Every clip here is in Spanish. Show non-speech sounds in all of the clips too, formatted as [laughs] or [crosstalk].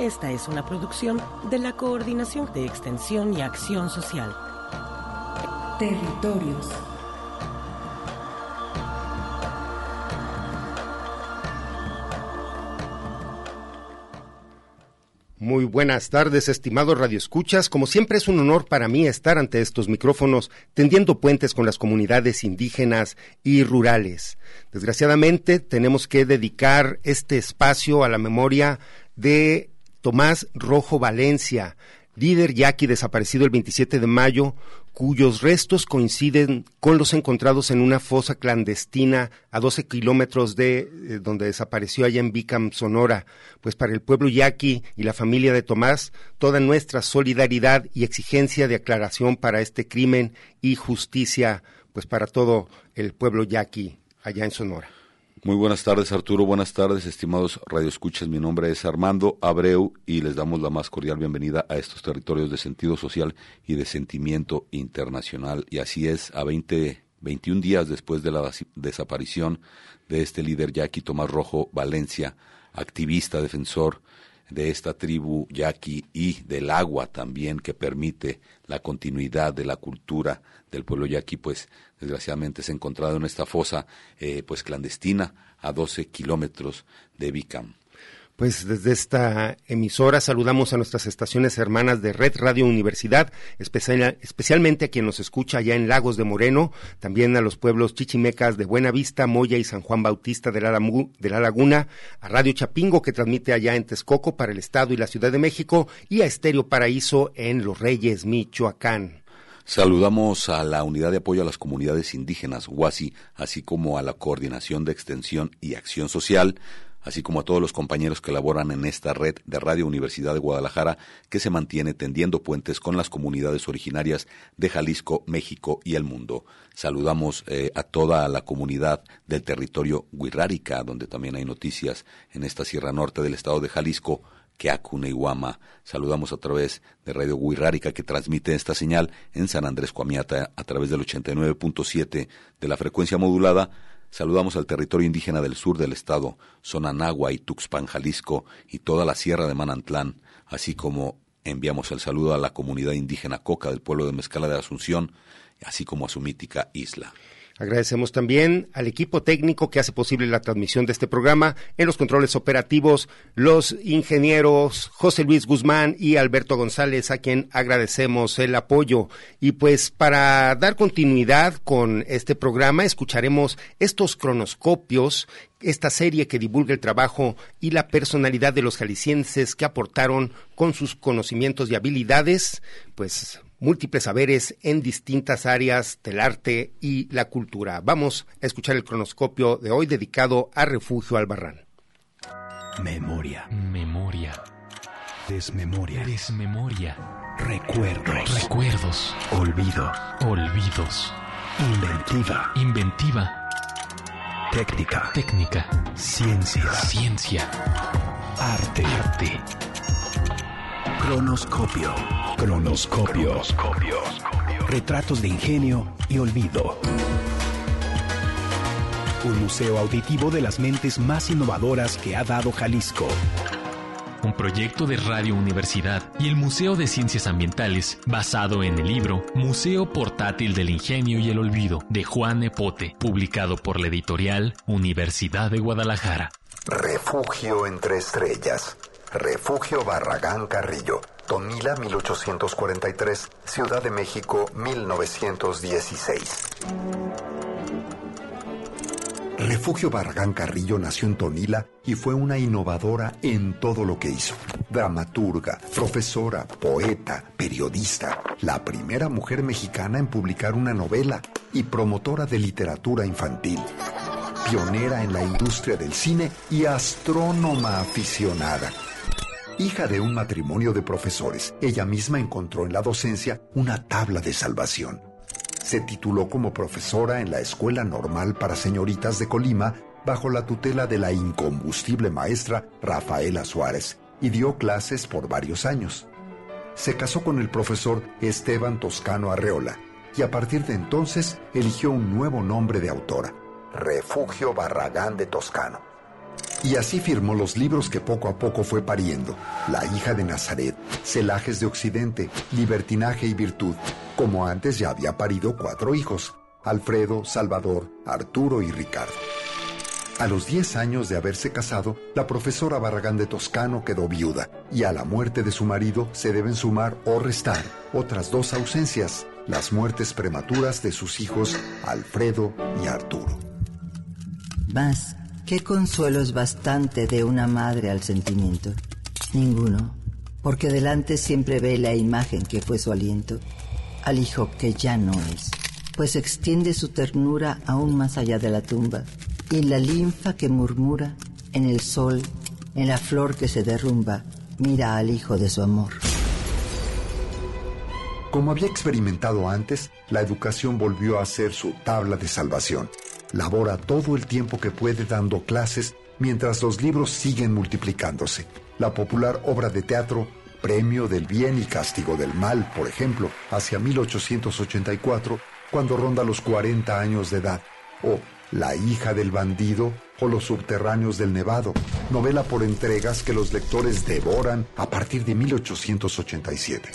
Esta es una producción de la Coordinación de Extensión y Acción Social. Territorios. Muy buenas tardes, estimados radioescuchas. Como siempre es un honor para mí estar ante estos micrófonos tendiendo puentes con las comunidades indígenas y rurales. Desgraciadamente tenemos que dedicar este espacio a la memoria de Tomás Rojo Valencia, líder yaqui desaparecido el 27 de mayo, cuyos restos coinciden con los encontrados en una fosa clandestina a 12 kilómetros de eh, donde desapareció allá en Bicam, Sonora. Pues para el pueblo yaqui y la familia de Tomás, toda nuestra solidaridad y exigencia de aclaración para este crimen y justicia, pues para todo el pueblo yaqui allá en Sonora. Muy buenas tardes, Arturo. Buenas tardes, estimados radioescuchas. Mi nombre es Armando Abreu y les damos la más cordial bienvenida a estos territorios de sentido social y de sentimiento internacional. Y así es, a 20, 21 días después de la desaparición de este líder yaqui Tomás Rojo Valencia, activista, defensor de esta tribu yaqui y del agua también que permite la continuidad de la cultura del pueblo yaqui, pues desgraciadamente se ha encontrado en esta fosa eh, pues clandestina a 12 kilómetros de Bicam. Pues desde esta emisora saludamos a nuestras estaciones hermanas de Red Radio Universidad, especialmente a quien nos escucha allá en Lagos de Moreno, también a los pueblos chichimecas de Buenavista, Moya y San Juan Bautista de la, de la Laguna, a Radio Chapingo que transmite allá en Texcoco para el Estado y la Ciudad de México y a Estéreo Paraíso en Los Reyes, Michoacán. Saludamos a la Unidad de Apoyo a las Comunidades Indígenas, UASI, así como a la Coordinación de Extensión y Acción Social, así como a todos los compañeros que laboran en esta red de Radio Universidad de Guadalajara que se mantiene tendiendo puentes con las comunidades originarias de Jalisco, México y el mundo. Saludamos eh, a toda la comunidad del territorio Huirrárica, donde también hay noticias en esta Sierra Norte del estado de Jalisco, Keakuneiguama. Saludamos a través de Radio Huirrárica que transmite esta señal en San Andrés Coamiata a través del 89.7 de la frecuencia modulada Saludamos al territorio indígena del sur del estado, Sonanagua y Tuxpan, Jalisco, y toda la sierra de Manantlán, así como enviamos el saludo a la comunidad indígena Coca del pueblo de Mezcala de Asunción, así como a su mítica isla. Agradecemos también al equipo técnico que hace posible la transmisión de este programa, en los controles operativos, los ingenieros José Luis Guzmán y Alberto González, a quien agradecemos el apoyo. Y pues para dar continuidad con este programa, escucharemos estos cronoscopios esta serie que divulga el trabajo y la personalidad de los jaliscienses que aportaron con sus conocimientos y habilidades, pues múltiples saberes en distintas áreas del arte y la cultura. Vamos a escuchar el cronoscopio de hoy dedicado a Refugio Albarrán. Memoria. Memoria. Desmemoria. Desmemoria. Recuerdos. Recuerdos. Olvido. Olvidos. Inventiva. Inventiva. Técnica. Técnica. Ciencia. Ciencia. Arte. Arte. Cronoscopio. Cronoscopio. Retratos de ingenio y olvido. Un museo auditivo de las mentes más innovadoras que ha dado Jalisco. Un proyecto de Radio Universidad y el Museo de Ciencias Ambientales, basado en el libro Museo Portátil del Ingenio y el Olvido, de Juan Epote, publicado por la editorial Universidad de Guadalajara. Refugio entre estrellas. Refugio Barragán Carrillo, Tonila 1843, Ciudad de México 1916. Refugio Barragán Carrillo nació en Tonila y fue una innovadora en todo lo que hizo. Dramaturga, profesora, poeta, periodista, la primera mujer mexicana en publicar una novela y promotora de literatura infantil. Pionera en la industria del cine y astrónoma aficionada. Hija de un matrimonio de profesores, ella misma encontró en la docencia una tabla de salvación se tituló como profesora en la Escuela Normal para Señoritas de Colima bajo la tutela de la incombustible maestra Rafaela Suárez y dio clases por varios años. Se casó con el profesor Esteban Toscano Arreola y a partir de entonces eligió un nuevo nombre de autora, Refugio Barragán de Toscano. Y así firmó los libros que poco a poco fue pariendo. La hija de Nazaret, Celajes de Occidente, Libertinaje y Virtud, como antes ya había parido cuatro hijos, Alfredo, Salvador, Arturo y Ricardo. A los 10 años de haberse casado, la profesora Barragán de Toscano quedó viuda y a la muerte de su marido se deben sumar o restar otras dos ausencias, las muertes prematuras de sus hijos Alfredo y Arturo. Más ¿Qué consuelo es bastante de una madre al sentimiento? Ninguno, porque delante siempre ve la imagen que fue su aliento, al hijo que ya no es, pues extiende su ternura aún más allá de la tumba, y la linfa que murmura en el sol, en la flor que se derrumba, mira al hijo de su amor. Como había experimentado antes, la educación volvió a ser su tabla de salvación labora todo el tiempo que puede dando clases mientras los libros siguen multiplicándose. La popular obra de teatro Premio del Bien y Castigo del Mal, por ejemplo, hacia 1884, cuando ronda los 40 años de edad, o La hija del bandido o Los subterráneos del Nevado, novela por entregas que los lectores devoran a partir de 1887.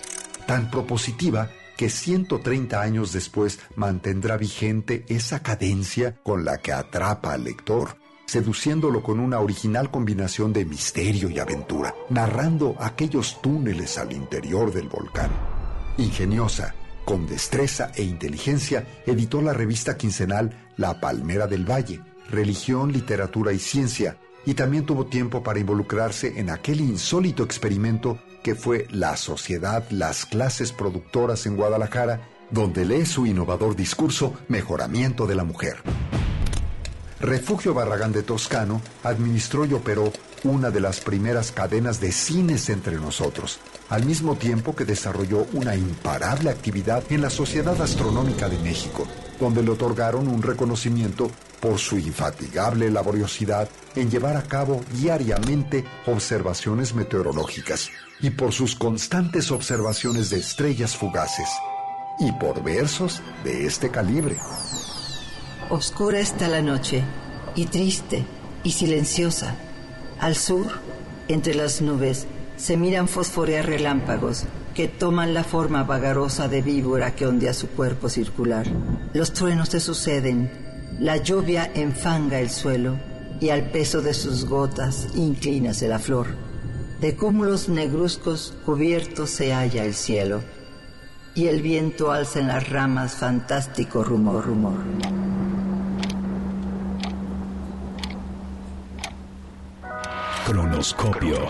Tan propositiva que 130 años después mantendrá vigente esa cadencia con la que atrapa al lector, seduciéndolo con una original combinación de misterio y aventura, narrando aquellos túneles al interior del volcán. Ingeniosa, con destreza e inteligencia, editó la revista quincenal La Palmera del Valle, Religión, Literatura y Ciencia, y también tuvo tiempo para involucrarse en aquel insólito experimento que fue la sociedad, las clases productoras en Guadalajara, donde lee su innovador discurso Mejoramiento de la Mujer. Refugio Barragán de Toscano administró y operó una de las primeras cadenas de cines entre nosotros, al mismo tiempo que desarrolló una imparable actividad en la Sociedad Astronómica de México, donde le otorgaron un reconocimiento por su infatigable laboriosidad en llevar a cabo diariamente observaciones meteorológicas y por sus constantes observaciones de estrellas fugaces y por versos de este calibre. Oscura está la noche y triste y silenciosa. Al sur, entre las nubes, se miran fosforear relámpagos que toman la forma vagarosa de víbora que ondea su cuerpo circular. Los truenos se suceden, la lluvia enfanga el suelo y al peso de sus gotas inclínase la flor. De cúmulos negruzcos cubiertos se halla el cielo y el viento alza en las ramas fantástico rumor, rumor. Cronoscopio.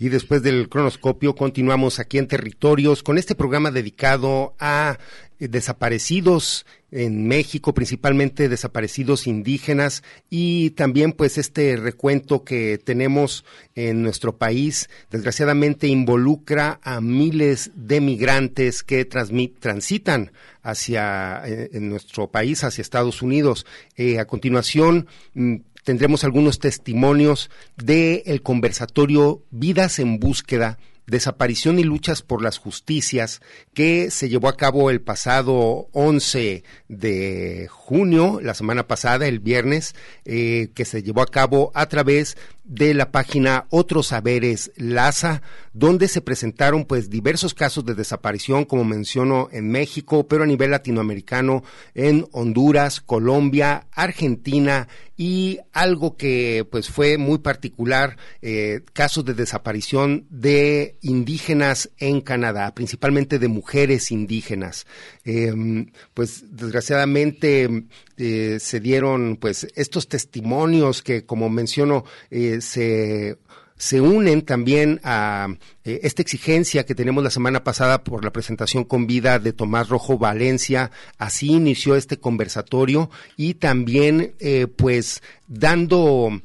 Y después del cronoscopio continuamos aquí en Territorios con este programa dedicado a eh, desaparecidos en México, principalmente desaparecidos indígenas y también pues este recuento que tenemos en nuestro país desgraciadamente involucra a miles de migrantes que transitan hacia eh, en nuestro país hacia Estados Unidos. Eh, a continuación mm, tendremos algunos testimonios del el conversatorio Vidas en Búsqueda desaparición y luchas por las justicias que se llevó a cabo el pasado 11 de junio, la semana pasada, el viernes, eh, que se llevó a cabo a través de la página Otros Saberes Laza, donde se presentaron pues diversos casos de desaparición, como menciono en México, pero a nivel latinoamericano, en Honduras, Colombia, Argentina y algo que pues fue muy particular, eh, casos de desaparición de indígenas en Canadá, principalmente de mujeres indígenas. Em, pues desgraciadamente eh, se dieron pues estos testimonios que como menciono eh, se se unen también a eh, esta exigencia que tenemos la semana pasada por la presentación con vida de Tomás Rojo Valencia. Así inició este conversatorio y también, pues, dando,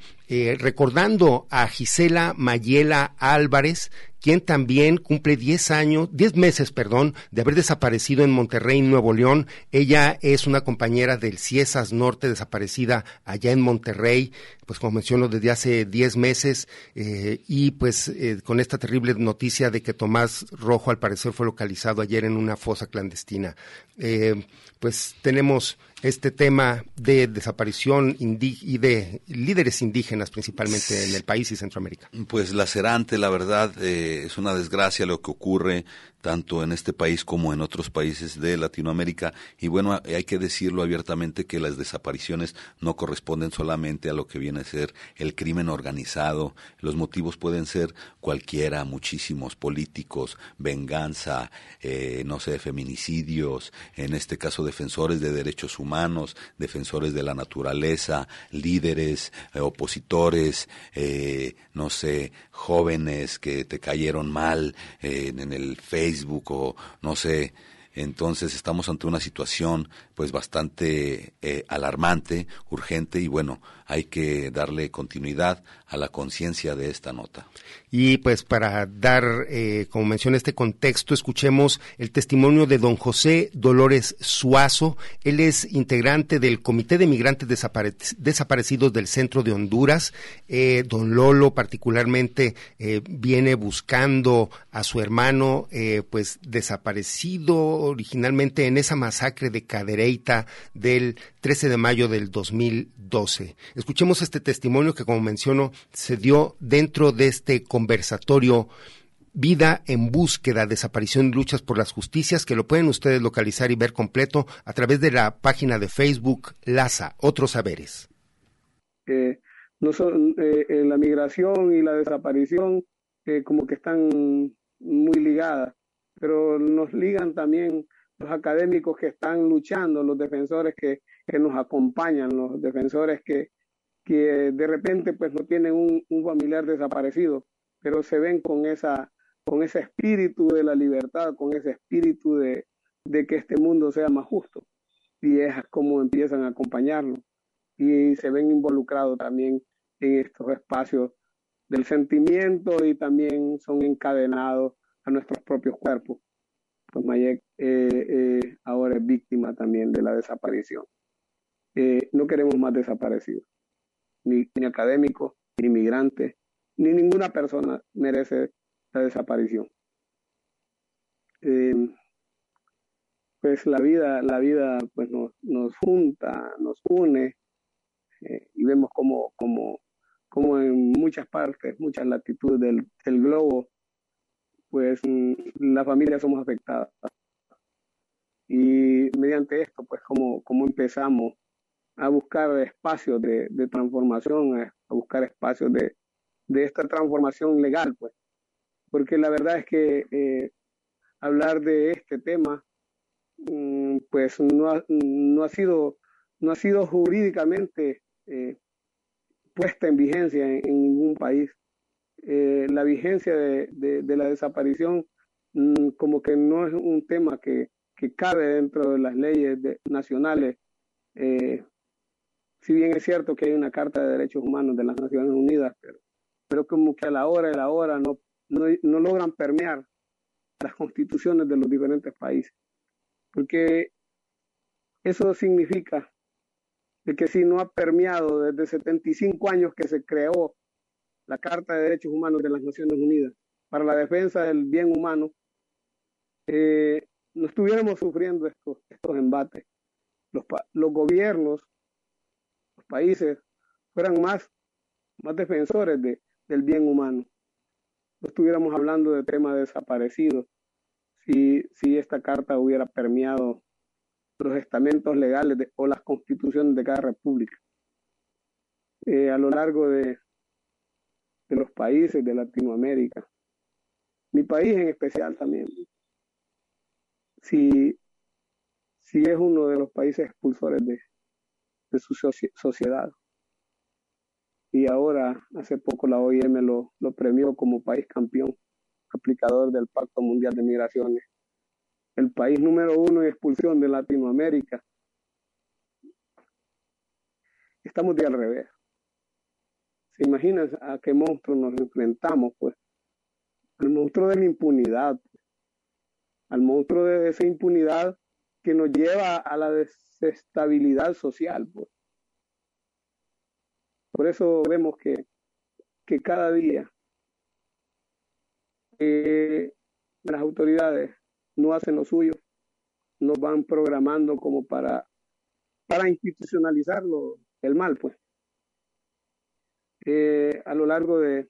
recordando a Gisela Mayela Álvarez, quien también cumple 10 años, 10 meses, perdón, de haber desaparecido en Monterrey, Nuevo León. Ella es una compañera del CIESAS Norte desaparecida allá en Monterrey, pues como menciono, desde hace 10 meses eh, y pues eh, con esta terrible noticia de que Tomás Rojo al parecer fue localizado ayer en una fosa clandestina. Eh, pues tenemos este tema de desaparición y de líderes indígenas principalmente en el país y Centroamérica. Pues lacerante, la verdad, eh, es una desgracia lo que ocurre tanto en este país como en otros países de Latinoamérica. Y bueno, hay que decirlo abiertamente que las desapariciones no corresponden solamente a lo que viene a ser el crimen organizado. Los motivos pueden ser cualquiera, muchísimos políticos, venganza, eh, no sé, feminicidios, en este caso defensores de derechos humanos, defensores de la naturaleza, líderes, eh, opositores, eh, no sé, jóvenes que te cayeron mal en el Facebook Facebook o no sé. Entonces estamos ante una situación pues bastante eh, alarmante, urgente y bueno, hay que darle continuidad a la conciencia de esta nota. Y pues para dar, eh, como mencioné, este contexto, escuchemos el testimonio de don José Dolores Suazo. Él es integrante del Comité de Migrantes Desaparecidos del Centro de Honduras. Eh, don Lolo particularmente eh, viene buscando a su hermano, pues desaparecido originalmente en esa masacre de Cadereyta del 13 de mayo del 2012. Escuchemos este testimonio que, como menciono, se dio dentro de este conversatorio Vida en búsqueda, desaparición y luchas por las justicias, que lo pueden ustedes localizar y ver completo a través de la página de Facebook LASA, Otros Saberes. Eh, no son, eh, eh, la migración y la desaparición como que están muy ligadas, pero nos ligan también los académicos que están luchando, los defensores que, que nos acompañan, los defensores que, que de repente pues no tienen un, un, familiar desaparecido, pero se ven con esa con ese espíritu de la libertad, con ese espíritu de, de que este mundo sea más justo. Y es como empiezan a acompañarlo y se ven involucrados también en estos espacios del sentimiento y también son encadenados a nuestros propios cuerpos. Pues Mayek eh, eh, ahora es víctima también de la desaparición. Eh, no queremos más desaparecidos ni, ni académicos, ni inmigrantes, ni ninguna persona merece la desaparición. Eh, pues la vida, la vida pues nos, nos junta, nos une eh, y vemos como en muchas partes, muchas latitudes del, del globo, pues mm, las familias somos afectadas. Y mediante esto, pues como, como empezamos a buscar espacios de, transformación, a, buscar espacios de, esta transformación legal, pues. Porque la verdad es que eh, hablar de este tema, mm, pues no ha, no ha, sido, no ha sido jurídicamente eh, puesta en vigencia en, ningún país. Eh, la vigencia de, la desaparición mm, como que no es un tema que, que cabe dentro de las leyes nacionales si bien es cierto que hay una Carta de Derechos Humanos de las Naciones Unidas, pero, pero como que a la hora de la hora no, no, logran permear las constituciones de los diferentes países. Porque eso significa de que si no ha permeado desde 75 años que se creó la Carta de Derechos Humanos de las Naciones Unidas para la defensa del bien humano, eh, no estuviéramos sufriendo estos, estos embates. Los, los gobiernos, países, fueran más, más defensores de, del bien humano. No estuviéramos hablando de temas desaparecidos si, si esta carta hubiera permeado los estamentos legales o las constituciones de cada república. Eh, a lo largo de, de los países de Latinoamérica, mi país en especial también, si, si es uno de los países expulsores de, de su sociedad. Y ahora, hace poco, la OIM lo, lo premió como país campeón, aplicador del Pacto Mundial de Migraciones el país número uno en expulsión de Latinoamérica. Estamos de al revés. ¿Se imaginan a qué monstruo nos enfrentamos? Pues al monstruo de la impunidad, al monstruo de esa impunidad que nos lleva a la desestabilidad social. Pues. Por eso vemos que, que cada día eh, las autoridades no hacen lo suyo, nos van programando como para, para institucionalizarlo el mal, pues. Eh, a lo largo de,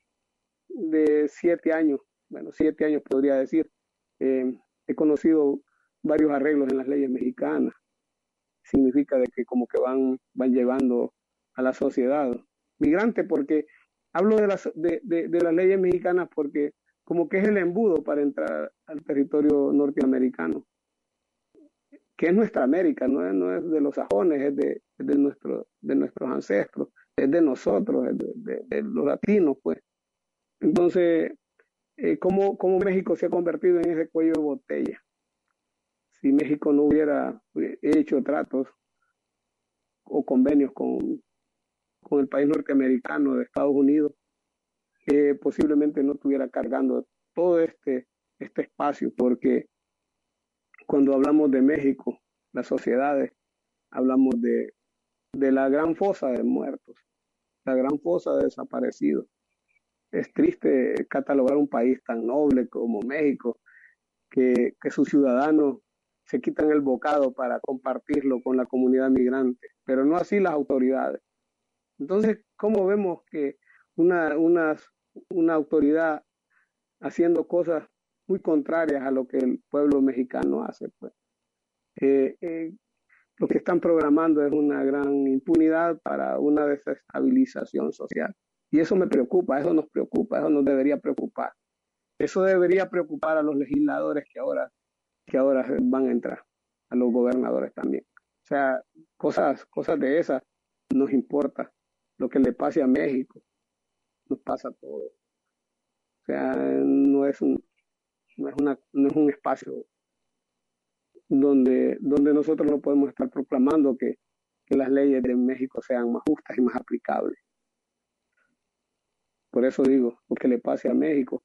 de, siete años, bueno, siete años podría decir, eh, he conocido varios arreglos en las leyes mexicanas. Significa de que como que van, van llevando a la sociedad migrante, porque hablo de las, de, de las leyes mexicanas porque como que es el embudo para entrar al territorio norteamericano, que es nuestra América, no es, no es de los sajones, es de, de, nuestro, de nuestros ancestros, es de nosotros, es de, los latinos, pues. Entonces, eh, ¿cómo, ¿cómo México se ha convertido en ese cuello de botella? Si México no hubiera hecho tratos o convenios con, con el país norteamericano de Estados Unidos, que posiblemente no estuviera cargando todo este, este espacio, porque cuando hablamos de México, las sociedades, hablamos de, de la gran fosa de muertos, la gran fosa de desaparecidos. Es triste catalogar un país tan noble como México, que, que sus ciudadanos se quitan el bocado para compartirlo con la comunidad migrante, pero no así las autoridades. Entonces, ¿cómo vemos que una, una autoridad haciendo cosas muy contrarias a lo que el pueblo mexicano hace. Pues. Eh, eh, lo que están programando es una gran impunidad para una desestabilización social. Y eso me preocupa, eso nos preocupa, eso nos debería preocupar. Eso debería preocupar a los legisladores que ahora, que ahora van a entrar, a los gobernadores también. O sea, cosas, cosas de esas nos importa. Lo que le pase a México, nos pasa todo. O sea, no es un, no es una, no es un espacio donde, donde nosotros no podemos estar proclamando que, que las leyes de México sean más justas y más aplicables. Por eso digo, lo que le pase a México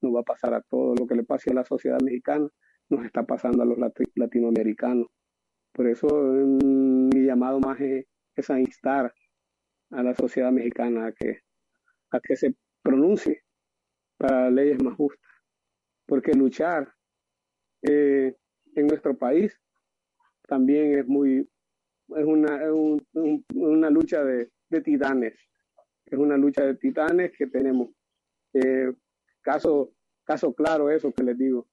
nos va a pasar a todos, lo que le pase a la sociedad mexicana nos está pasando a los latinoamericanos. Por eso mm, mi llamado más es, es a instar a la sociedad mexicana a que a que se pronuncie para leyes más justas. Porque luchar eh, en nuestro país también es muy, es una, una lucha de, titanes. Es una lucha de titanes que tenemos. Eh, caso, caso claro eso que les digo.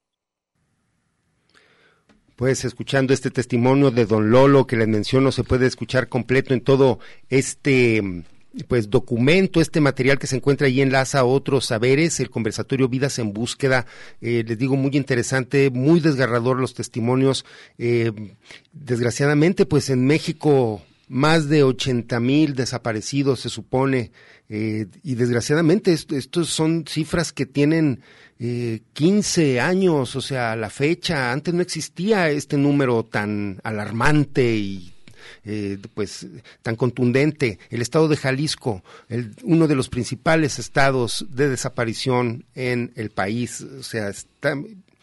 Pues escuchando este testimonio de don Lolo que les menciono, se puede escuchar completo en todo este pues documento, este material que se encuentra ahí enlaza a otros saberes, el conversatorio Vidas en Búsqueda, eh, les digo, muy interesante, muy desgarrador los testimonios. Eh, desgraciadamente, pues en México más de 80 mil desaparecidos se supone, eh, y desgraciadamente estos son cifras que tienen eh, 15 años, o sea, la fecha, antes no existía este número tan alarmante y eh, pues tan contundente. El estado de Jalisco, uno de los principales estados de desaparición en el país, o sea, está,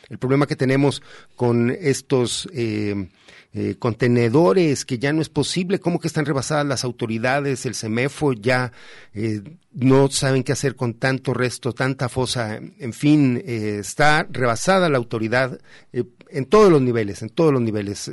el problema que tenemos con estos eh, eh, contenedores que ya no es posible, cómo que están rebasadas las autoridades, el CEMEFO ya eh, no saben qué hacer con tanto resto, tanta fosa, en fin, eh, está rebasada la autoridad en todos los niveles, en todos los niveles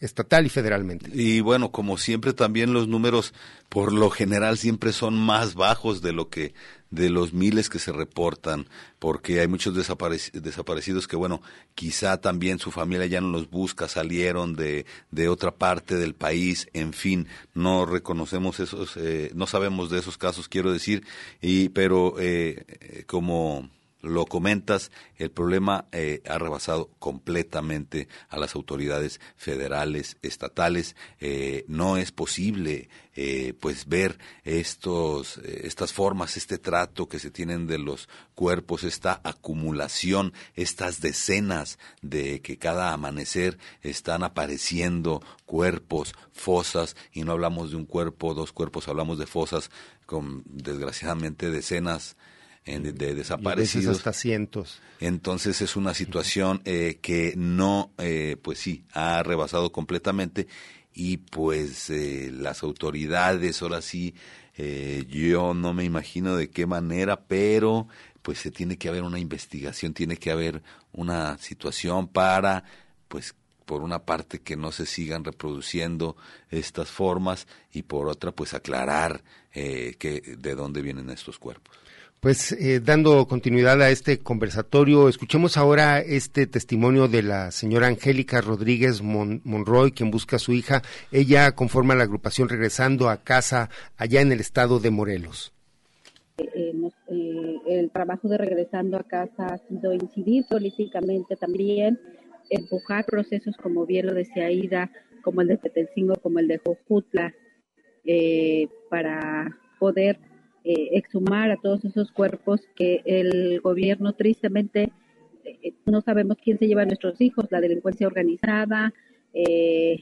estatal y federalmente. Y bueno, como siempre también los números por lo general siempre son más bajos de lo que de los miles que se reportan, porque hay muchos desaparecidos que, bueno, quizá también su familia ya no los busca, salieron de, de otra parte del país, en fin, no reconocemos esos, eh, no sabemos de esos casos, quiero decir, y, pero eh, como lo comentas, el problema eh, ha rebasado completamente a las autoridades federales, estatales. Eh, no es posible, eh, pues, ver estos, estas formas, este trato que se tienen de los cuerpos, esta acumulación, estas decenas de que cada amanecer están apareciendo cuerpos, fosas, y no hablamos de un cuerpo, dos cuerpos, hablamos de fosas con, desgraciadamente, decenas de desaparecidos. hasta cientos. Entonces es una situación eh, que no, eh, pues sí, ha rebasado completamente y pues eh, las autoridades, ahora sí, yo no me imagino de qué manera, pero pues se tiene que haber una investigación, tiene que haber una situación para, pues por una parte que no se sigan reproduciendo estas formas y por otra pues aclarar que de dónde vienen estos cuerpos. Pues eh, dando continuidad a este conversatorio, escuchemos ahora este testimonio de la señora Angélica Rodríguez Monroy, quien busca a su hija. Ella conforma la agrupación Regresando a Casa allá en el estado de Morelos. Eh, eh, el trabajo de Regresando a Casa ha sido incidir políticamente también, empujar procesos, como bien lo decía como el de Tetelcingo, como el de Jojutla, para poder eh, exhumar a todos esos cuerpos que el gobierno tristemente eh, no sabemos quién se lleva a nuestros hijos, la delincuencia organizada, eh,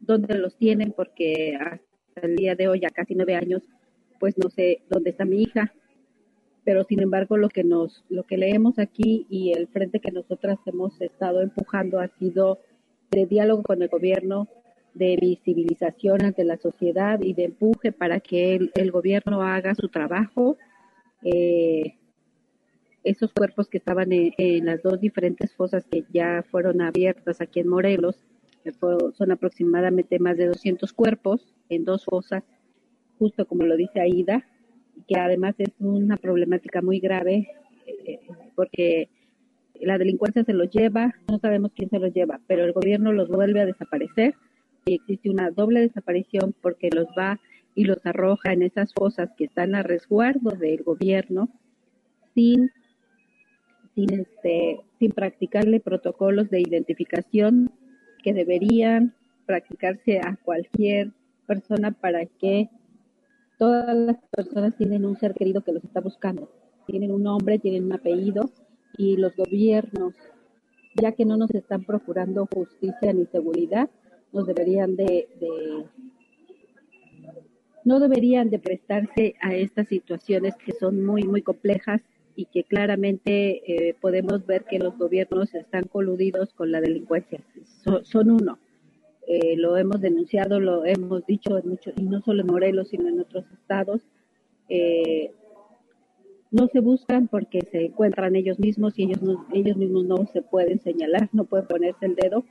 dónde los tienen, porque hasta el día de hoy, a casi nueve años, pues no sé dónde está mi hija. Pero sin embargo, lo que nos, lo que leemos aquí y el frente que nosotras hemos estado empujando ha sido de diálogo con el gobierno, de visibilización ante la sociedad y de empuje para que el, gobierno haga su trabajo. Eh, esos cuerpos que estaban en, las dos diferentes fosas que ya fueron abiertas aquí en Morelos, son aproximadamente más de 200 cuerpos en dos fosas, justo como lo dice Aida, que además es una problemática muy grave eh, porque la delincuencia se los lleva, no sabemos quién se los lleva, pero el gobierno los vuelve a desaparecer y existe una doble desaparición porque los va y los arroja en esas fosas que están a resguardo del gobierno sin sin este sin practicarle protocolos de identificación que deberían practicarse a cualquier persona para que todas las personas tienen un ser querido que los está buscando, tienen un nombre, tienen un apellido y los gobiernos, ya que no nos están procurando justicia ni seguridad, deberían de, no deberían de prestarse a estas situaciones que son muy muy complejas y que claramente eh, podemos ver que los gobiernos están coludidos con la delincuencia. son uno. Eh, lo hemos denunciado, lo hemos dicho en mucho, y no solo en Morelos, sino en otros estados. Eh, no se buscan porque se encuentran ellos mismos y ellos, ellos mismos no se pueden señalar, no pueden ponerse el dedo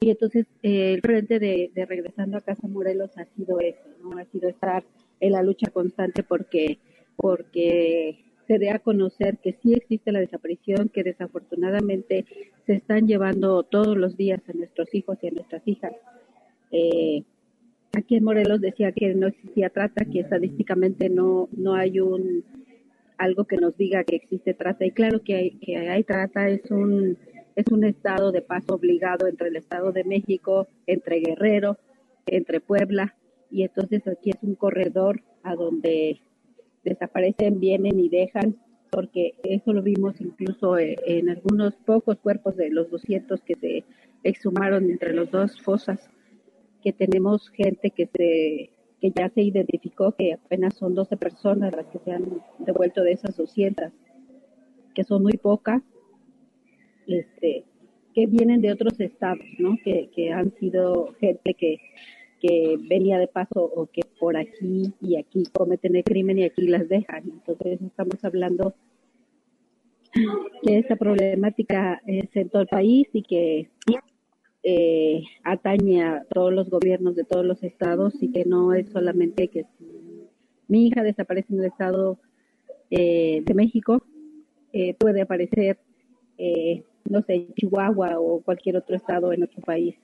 y entonces eh, el frente de, regresando a Casa Morelos ha sido eso, ¿no? Ha sido estar en la lucha constante porque, porque se dé a conocer que sí existe la desaparición, que desafortunadamente se están llevando todos los días a nuestros hijos y a nuestras hijas. Eh, aquí en Morelos decía que no existía trata, que estadísticamente no, no hay un algo que nos diga que existe trata. Y claro que hay, que hay trata, es un es un estado de paso obligado entre el Estado de México, entre Guerrero, entre Puebla, y entonces aquí es un corredor a donde desaparecen, vienen y dejan, porque eso lo vimos incluso eh, en algunos pocos cuerpos de los 200 que se exhumaron entre los dos fosas, que tenemos gente que se que ya se identificó que apenas son 12 personas las que se han devuelto de esas 200, que son muy pocas, este, que vienen de otros estados, ¿no? Que, que han sido gente que, que venía de paso o que por aquí y aquí cometen el crimen y aquí las dejan. Entonces estamos hablando que esta problemática es en todo el país y que eh, atañe a todos los gobiernos de todos los estados y que no es solamente que mi hija desaparece en el estado eh, de México, eh, puede aparecer, eh, no sé, Chihuahua o cualquier otro estado en otro país.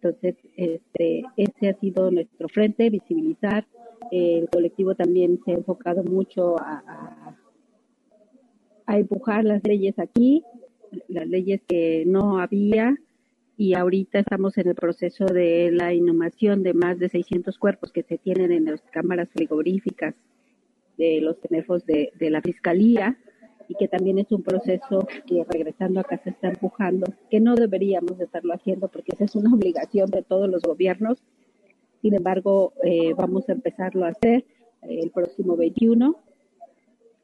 Entonces, este, este ha sido nuestro frente, visibilizar. el colectivo también se ha enfocado mucho a, a empujar las leyes aquí, las leyes que no había, y ahorita estamos en el proceso de la inhumación de más de 600 cuerpos que se tienen en las cámaras frigoríficas de los tenefos de, de la Fiscalía y que también es un proceso que regresando acá se está empujando, que no deberíamos de estarlo haciendo porque esa es una [laughs] obligación de todos los gobiernos. Sin embargo, eh, vamos a empezarlo a hacer eh, el próximo 21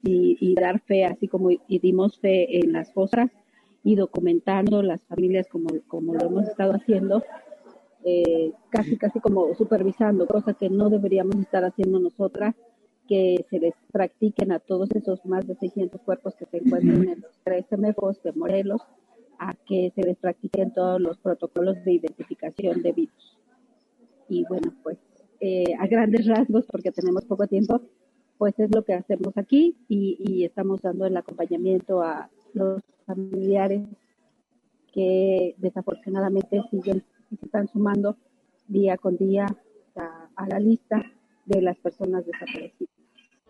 y, y, dar fe, así como y dimos fe en las fosas y documentando las familias como, como lo hemos estado haciendo, eh, casi, casi como supervisando, cosas que no deberíamos estar haciendo nosotras que se les practiquen a todos esos más de 600 cuerpos que se encuentran en los tres MFOs de Morelos, a que se les practiquen todos los protocolos de identificación de virus. Y bueno, pues eh, a grandes rasgos, porque tenemos poco tiempo, pues es lo que hacemos aquí y, y estamos dando el acompañamiento a los familiares que desafortunadamente siguen y se están sumando día con día a, a la lista de las personas desaparecidas.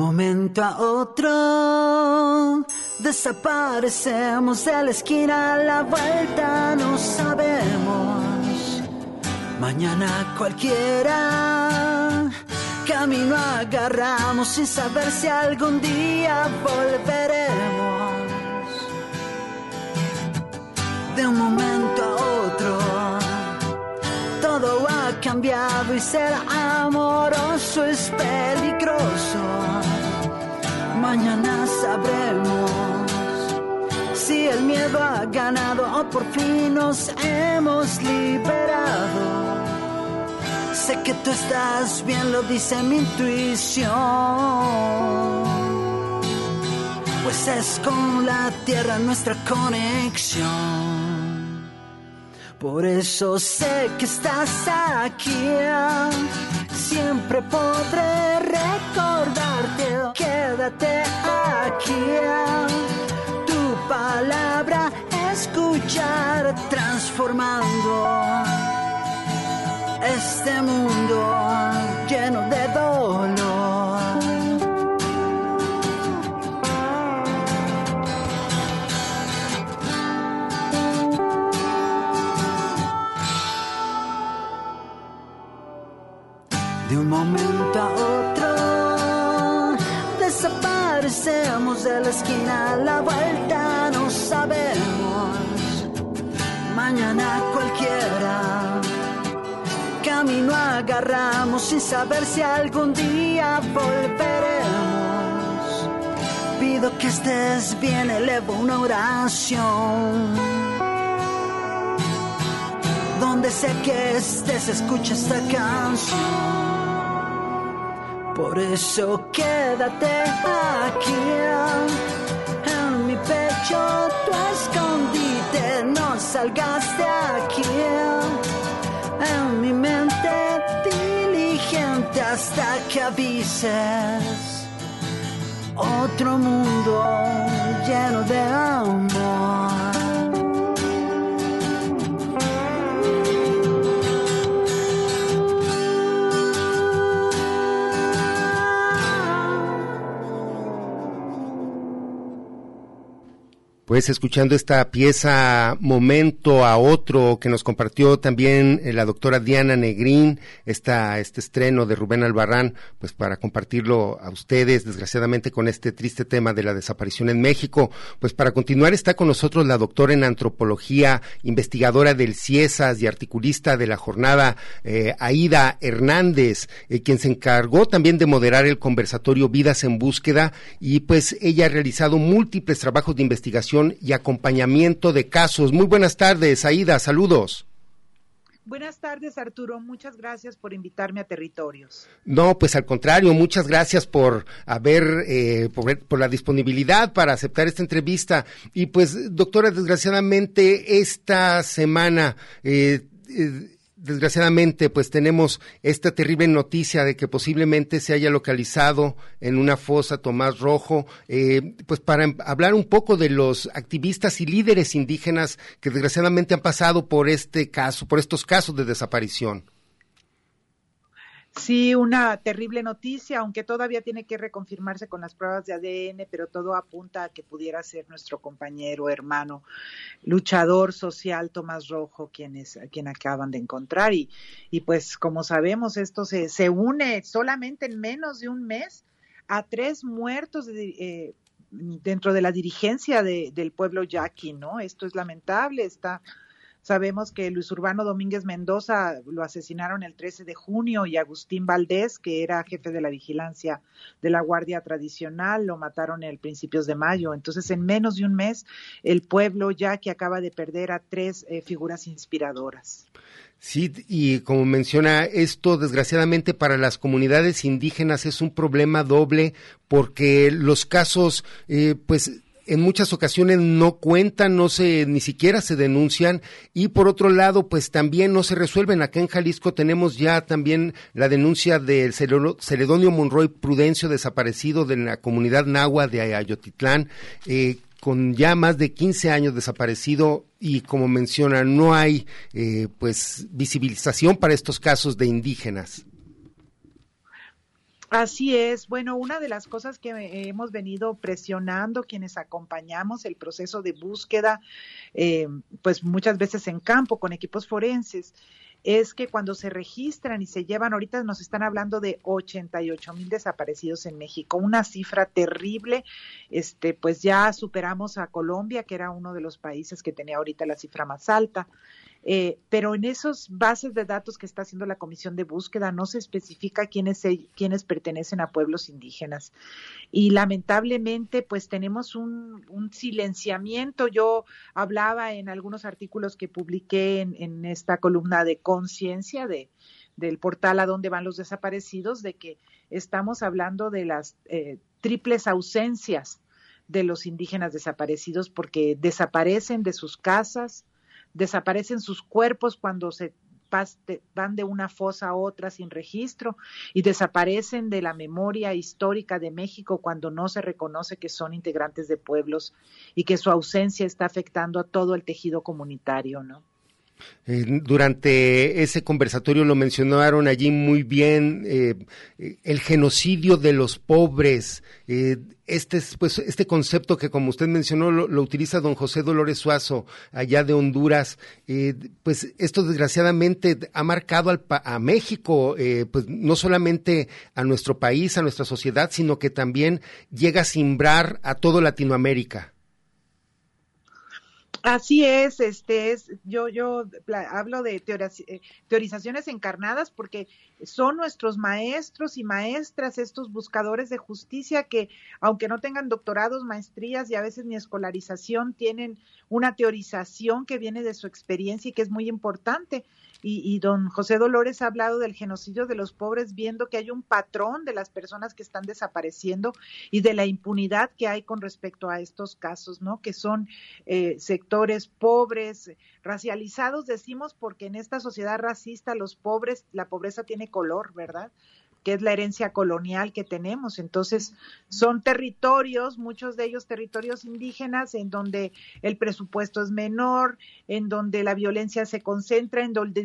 Momento a otro desaparecemos de la esquina a la vuelta, no sabemos. Mañana cualquiera camino agarramos sin saber si algún día volveremos. De un momento a otro todo ha cambiado y ser amoroso es peligroso. Mañana sabremos si el miedo ha ganado o por fin nos hemos liberado. Sé que tú estás bien, lo dice mi intuición. Pues es con la tierra nuestra conexión. Por eso sé que estás aquí. Siempre podré transformando este mundo lleno de dolor. De un momento a otro desaparecemos de la esquina a la vuelta, Mañana cualquiera camino agarramos sin saber si algún día volveremos. Pido que estés bien, elevo una oración donde sea que estés, escucha esta canción. Por eso quédate aquí, en mi pecho, tu escondite, no salgas de aquí, en mi mente diligente hasta que avises. Otro mundo lleno de amor. Pues escuchando esta pieza Momento a Otro que nos compartió también eh, la doctora Diana Negrín, esta, este estreno de Rubén Albarrán, pues para compartirlo a ustedes, desgraciadamente con este triste tema de la desaparición en México. Pues para continuar está con nosotros la doctora en antropología, investigadora del CIESAS y articulista de la jornada, eh, Aida Hernández, eh, quien se encargó también de moderar el conversatorio Vidas en Búsqueda y pues ella ha realizado múltiples trabajos de investigación y acompañamiento de casos. Muy buenas tardes, Aida, saludos. Buenas tardes, Arturo. Muchas gracias por invitarme a Territorios. No, pues al contrario, muchas gracias por haber, eh, por, la disponibilidad para aceptar esta entrevista. Y pues, doctora, desgraciadamente esta semana eh, eh desgraciadamente, pues tenemos esta terrible noticia de que posiblemente se haya localizado en una fosa Tomás Rojo, eh, pues para hablar un poco de los activistas y líderes indígenas que desgraciadamente han pasado por este caso, por estos casos de desaparición. Sí, una terrible noticia, aunque todavía tiene que reconfirmarse con las pruebas de ADN, pero todo apunta a que pudiera ser nuestro compañero, hermano, luchador social Tomás Rojo, quien, es, quien acaban de encontrar. Y, y pues como sabemos, esto se, se une solamente en menos de un mes a tres muertos eh, dentro de la dirigencia del pueblo yaqui, ¿no? Esto es lamentable, está Sabemos que Luis Urbano Domínguez Mendoza lo asesinaron el 13 de junio y Agustín Valdés, que era jefe de la vigilancia de la Guardia Tradicional, lo mataron el principios de mayo. Entonces, en menos de un mes, el pueblo ya que acaba de perder a tres eh, figuras inspiradoras. Sí, y como menciona, esto desgraciadamente para las comunidades indígenas es un problema doble porque los casos, eh, pues en muchas ocasiones no cuentan, no se, ni siquiera se denuncian y por otro lado, pues también no se resuelven. Acá en Jalisco tenemos ya también la denuncia del Celedonio Monroy Prudencio desaparecido de la comunidad nahua de Ayotitlán, eh, con ya más de 15 años desaparecido y como menciona, no hay eh, pues visibilización para estos casos de indígenas. Así es. Bueno, una de las cosas que hemos venido presionando quienes acompañamos el proceso de búsqueda, eh, pues muchas veces en campo con equipos forenses, es que cuando se registran y se llevan, ahorita nos están hablando de 88 mil desaparecidos en México, una cifra terrible, este, pues ya superamos a Colombia, que era uno de los países que tenía ahorita la cifra más alta. Eh, pero en esas bases de datos que está haciendo la Comisión de Búsqueda no se especifica quiénes, quiénes pertenecen a pueblos indígenas. Y lamentablemente, pues tenemos un, silenciamiento. Yo hablaba en algunos artículos que publiqué en, esta columna de conciencia de, del portal a dónde van los desaparecidos, de que estamos hablando de las eh, triples ausencias de los indígenas desaparecidos porque desaparecen de sus casas, desaparecen sus cuerpos cuando se van de una fosa a otra sin registro y desaparecen de la memoria histórica de México cuando no se reconoce que son integrantes de pueblos y que su ausencia está afectando a todo el tejido comunitario, ¿no? Eh, durante ese conversatorio lo mencionaron allí muy bien eh, el genocidio de los pobres. Eh, este, pues, este concepto que, como usted mencionó, lo, utiliza don José Dolores Suazo, allá de Honduras. pues esto, desgraciadamente, ha marcado al, a México, pues no solamente a nuestro país, a nuestra sociedad, sino que también llega a simbrar a todo Latinoamérica. Así es, este es, yo, yo hablo de eh, teorizaciones encarnadas porque son nuestros maestros y maestras, estos buscadores de justicia que, aunque no tengan doctorados, maestrías y a veces ni escolarización, tienen una teorización que viene de su experiencia y que es muy importante y, don José Dolores ha hablado del genocidio de los pobres, viendo que hay un patrón de las personas que están desapareciendo y de la impunidad que hay con respecto a estos casos, ¿no? Que son eh, sectores pobres, racializados, decimos, porque en esta sociedad racista los pobres, la pobreza tiene color, ¿verdad? Que es la herencia colonial que tenemos. Entonces, son territorios, muchos de ellos territorios indígenas, en donde el presupuesto es menor, en donde la violencia se concentra, en donde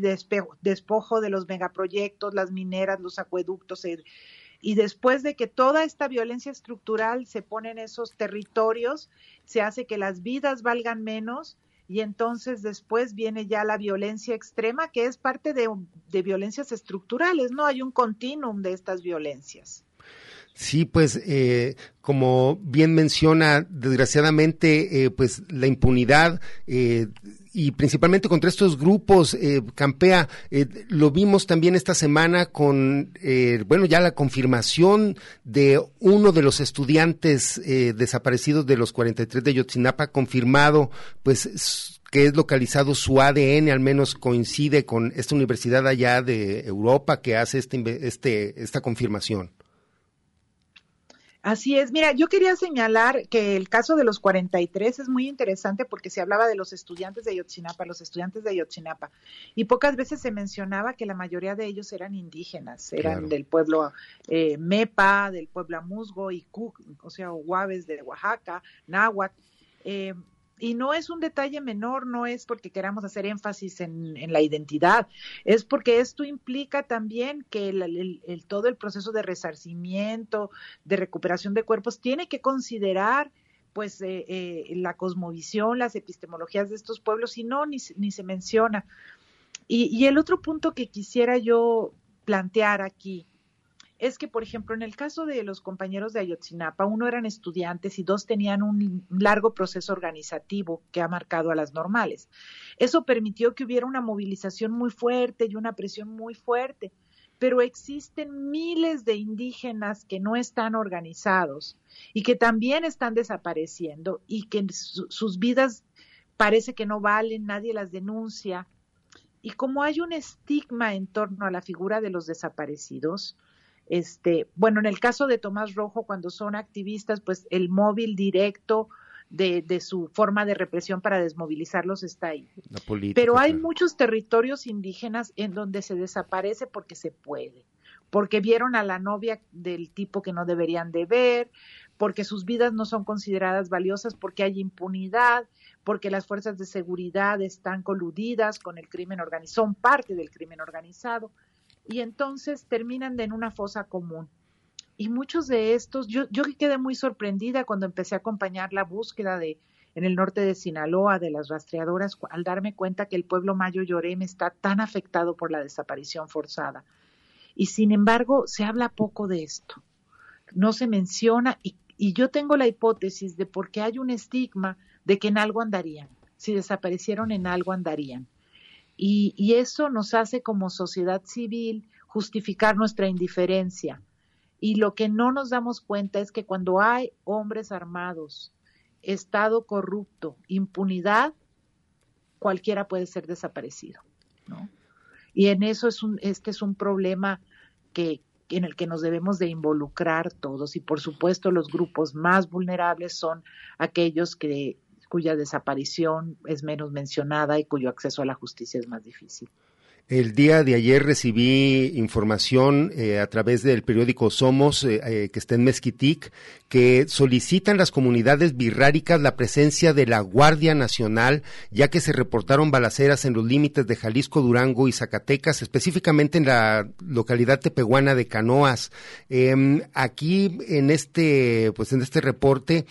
despojo de los megaproyectos, las mineras, los acueductos, y después de que toda esta violencia estructural se pone en esos territorios, se hace que las vidas valgan menos y entonces después viene ya la violencia extrema, que es parte de, de violencias estructurales, ¿no? Hay un continuum de estas violencias. Sí, pues eh, como bien menciona, desgraciadamente, eh, pues la impunidad eh, y principalmente contra estos grupos, eh, Campea, eh, lo vimos también esta semana con, eh, bueno, ya la confirmación de uno de los estudiantes desaparecidos de los 43 de Yotzinapa, confirmado, pues que es localizado su ADN, al menos coincide con esta universidad allá de Europa que hace este, este, esta confirmación. Así es. Mira, yo quería señalar que el caso de los 43 es muy interesante porque se hablaba de los estudiantes de Ayotzinapa, los estudiantes de Ayotzinapa, y pocas veces se mencionaba que la mayoría de ellos eran indígenas, eran claro. del pueblo eh, Mepa, del pueblo Amusgo y Cuc, o sea, Guaves de Oaxaca, Náhuatl. Eh, y no es un detalle menor, no es porque queramos hacer énfasis en, la identidad, es porque esto implica también que el, todo el proceso de resarcimiento, de recuperación de cuerpos, tiene que considerar pues eh, eh, la cosmovisión, las epistemologías de estos pueblos, y no, ni, ni se menciona. Y, y el otro punto que quisiera yo plantear aquí, es que, por ejemplo, en el caso de los compañeros de Ayotzinapa, uno eran estudiantes y dos tenían un largo proceso organizativo que ha marcado a las normales. Eso permitió que hubiera una movilización muy fuerte y una presión muy fuerte, pero existen miles de indígenas que no están organizados y que también están desapareciendo y que su, sus vidas parece que no valen, nadie las denuncia. Y como hay un estigma en torno a la figura de los desaparecidos, este, bueno, en el caso de Tomás Rojo, cuando son activistas, pues el móvil directo de, de su forma de represión para desmovilizarlos está ahí. Política, Pero hay claro. muchos territorios indígenas en donde se desaparece porque se puede, porque vieron a la novia del tipo que no deberían de ver, porque sus vidas no son consideradas valiosas, porque hay impunidad, porque las fuerzas de seguridad están coludidas con el crimen organizado, son parte del crimen organizado y entonces terminan en una fosa común. Y muchos de estos, yo, yo quedé muy sorprendida cuando empecé a acompañar la búsqueda de en el norte de Sinaloa de las rastreadoras al darme cuenta que el pueblo Mayo Llorem está tan afectado por la desaparición forzada. Y sin embargo, se habla poco de esto. No se menciona y, y yo tengo la hipótesis de por qué hay un estigma de que en algo andarían. Si desaparecieron, en algo andarían. Y, y, eso nos hace como sociedad civil justificar nuestra indiferencia. Y lo que no nos damos cuenta es que cuando hay hombres armados, Estado corrupto, impunidad, cualquiera puede ser desaparecido. ¿no? Y en eso es un, este es un problema que, en el que nos debemos de involucrar todos. Y por supuesto los grupos más vulnerables son aquellos que cuya desaparición es menos mencionada y cuyo acceso a la justicia es más difícil. El día de ayer recibí información eh, a través del periódico Somos, eh, eh, que está en Mezquitic, que solicitan las comunidades birráricas la presencia de la Guardia Nacional, ya que se reportaron balaceras en los límites de Jalisco, Durango y Zacatecas, específicamente en la localidad tepehuana de Canoas. Em, aquí en este, pues en este reporte,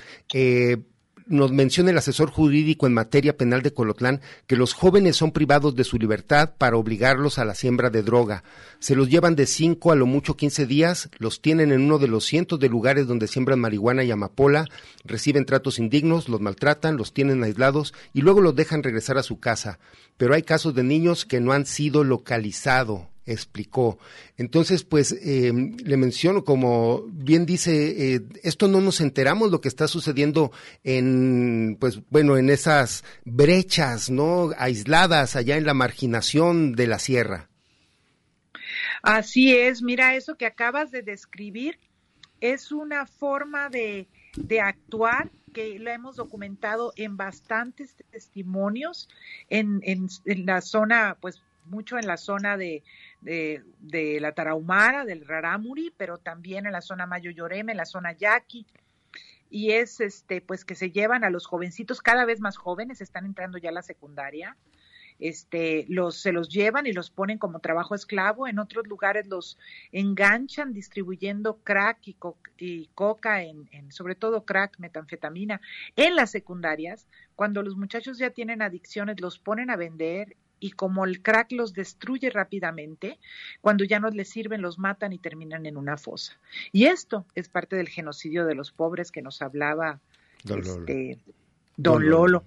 nos menciona el asesor jurídico en materia penal de Colotlán que los jóvenes son privados de su libertad para obligarlos a la siembra de droga. Se los llevan de 5 a lo mucho 15 días, los tienen en uno de los cientos de lugares donde siembran marihuana y amapola, reciben tratos indignos, los maltratan, los tienen aislados y luego los dejan regresar a su casa. Pero hay casos de niños que no han sido localizados explicó. Entonces, pues eh, le menciono, como bien dice, eh, esto no nos enteramos lo que está sucediendo en, pues bueno, en esas brechas, ¿no? Aisladas allá en la marginación de la sierra. Así es, mira, eso que acabas de describir es una forma de, de actuar que lo hemos documentado en bastantes testimonios en, en, en la zona, pues mucho en la zona de, de, de, la Tarahumara, del Rarámuri, pero también en la zona Mayo Lloreme, en la zona Yaqui. Y es este, pues que se llevan a los jovencitos cada vez más jóvenes, están entrando ya a la secundaria, este, los, se los llevan y los ponen como trabajo esclavo, en otros lugares los enganchan distribuyendo crack y, coca, en, sobre todo crack, metanfetamina, en las secundarias, cuando los muchachos ya tienen adicciones, los ponen a vender y como el crack los destruye rápidamente, cuando ya no les sirven, los matan y terminan en una fosa. Y esto es parte del genocidio de los pobres que nos hablaba Don este, Lolo.